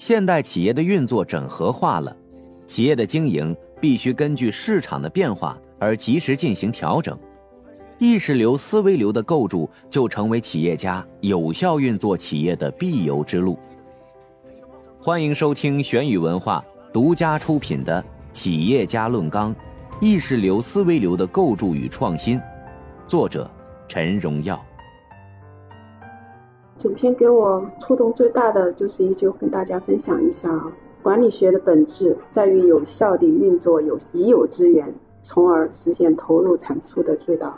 现代企业的运作整合化了，企业的经营必须根据市场的变化而及时进行调整。意识流、思维流的构筑，就成为企业家有效运作企业的必由之路。欢迎收听玄宇文化独家出品的《企业家论纲：意识流、思维流的构筑与创新》，作者陈荣耀。整篇给我触动最大的就是一句，跟大家分享一下啊。管理学的本质在于有效地运作有已有资源，从而实现投入产出的最大。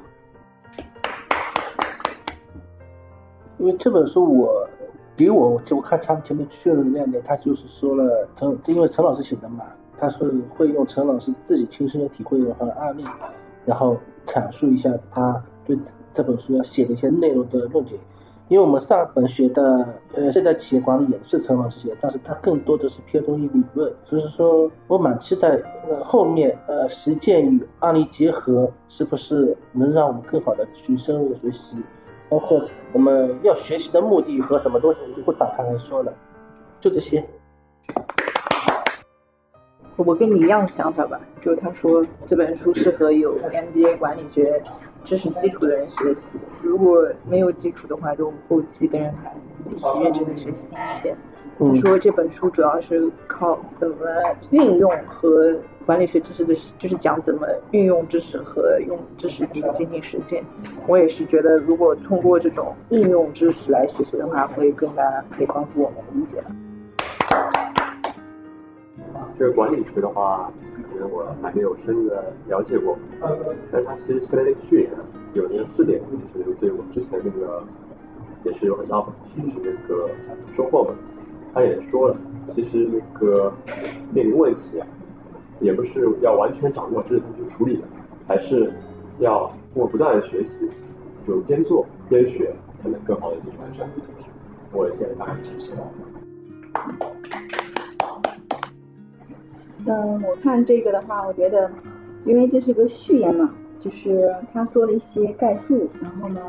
因为这本书我给我就我看他们前面确认的亮点，他就是说了陈，因为陈老师写的嘛，他是会用陈老师自己亲身的体会和案例，然后阐述一下他对这本书要写的一些内容的论点。因为我们上本学的呃现代企业管理也是陈老师写，但是它更多的是偏重于理论，所以说我蛮期待呃后面呃实践与案例结合，是不是能让我们更好的去深入的学习。包括我们要学习的目的和什么东西，我就不展开来说了，就这些。我跟你一样想法吧，就是他说这本书适合有 MBA 管理学知识基础的人学习，如果没有基础的话，就后期跟着他一起认真的学习一遍。他说这本书主要是靠怎么运用和。管理学知识的，就是讲怎么运用知识和用知识去进行实践。我也是觉得，如果通过这种应用知识来学习的话，会更加可以帮助我们理解。这个管理学的话，可能我还没有深入的了解过，但是它其实现在那个序言有那个四点，其实对我之前那个也是有很大就是那个收获吧。他也说了，其实那个面临问题啊。也不是要完全掌握知识去处理的，还是要通过不断的学习，就边做边学，才能更好的进行完善。我现在大概是这样。嗯，我看这个的话，我觉得，因为这是个序言嘛，就是他说了一些概述，然后呢。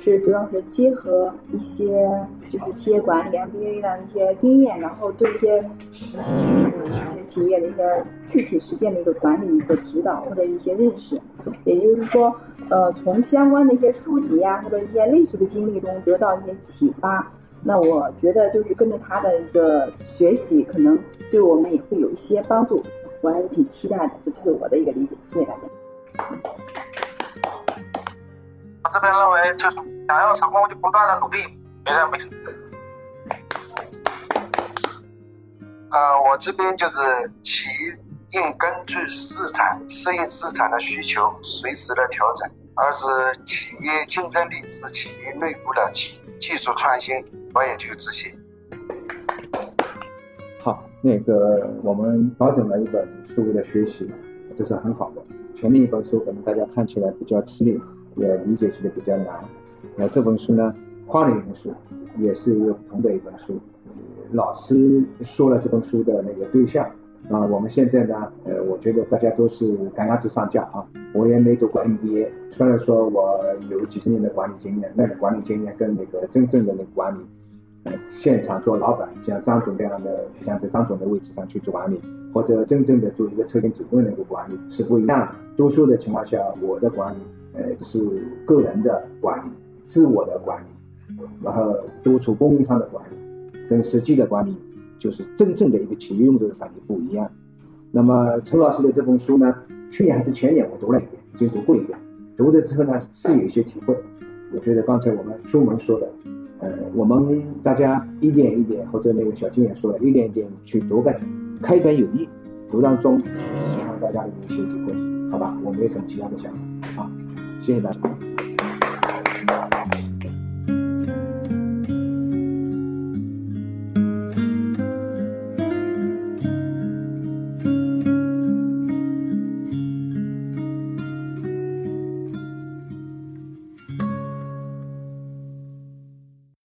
是主要是结合一些就是企业管理 MBA 的一些经验，然后对一些实际的一些企业的一些具体实践的一个管理的指导或者一些认识，也就是说，呃，从相关的一些书籍啊或者一些类似的经历中得到一些启发。那我觉得就是跟着他的一个学习，可能对我们也会有一些帮助。我还是挺期待的，这就是我的一个理解。谢谢大家。我这边认为，就是想要成功，就不断的努力，别人没。呃，我这边就是企业应根据市场适应市场的需求，随时的调整。二是企业竞争力是企业内部的技技术创新，我也就有自信。好，那个我们调整了一本书的学习，这是很好的。前面一本书可能大家看起来比较吃力。也理解起来比较难。那这本书呢，换了一本书，也是一个不同的一本书。老师说了这本书的那个对象啊，我们现在呢，呃，我觉得大家都是赶鸭子上架啊。我也没读过 MBA，虽然说我有几十年的管理经验，那个管理经验跟那个真正的那个管理，呃，现场做老板，像张总这样的，像在张总的位置上去做管理，或者真正的做一个车间主任那个管理是不一样的。多数的情况下，我的管理。呃，是个人的管理，自我的管理，然后督促供应商的管理，跟实际的管理，就是真正的一个企业用作的管理不一样。那么陈老师的这本书呢，去年还是前年我读了一遍，已经读过一遍，读的之后呢是有一些体会。我觉得刚才我们书门说的，呃，我们大家一点一点，或者那个小金也说了，一点一点去读呗，开本有益，读当中希望大家有一些体会，好吧？我没什么其他的想法，好。谢谢大家。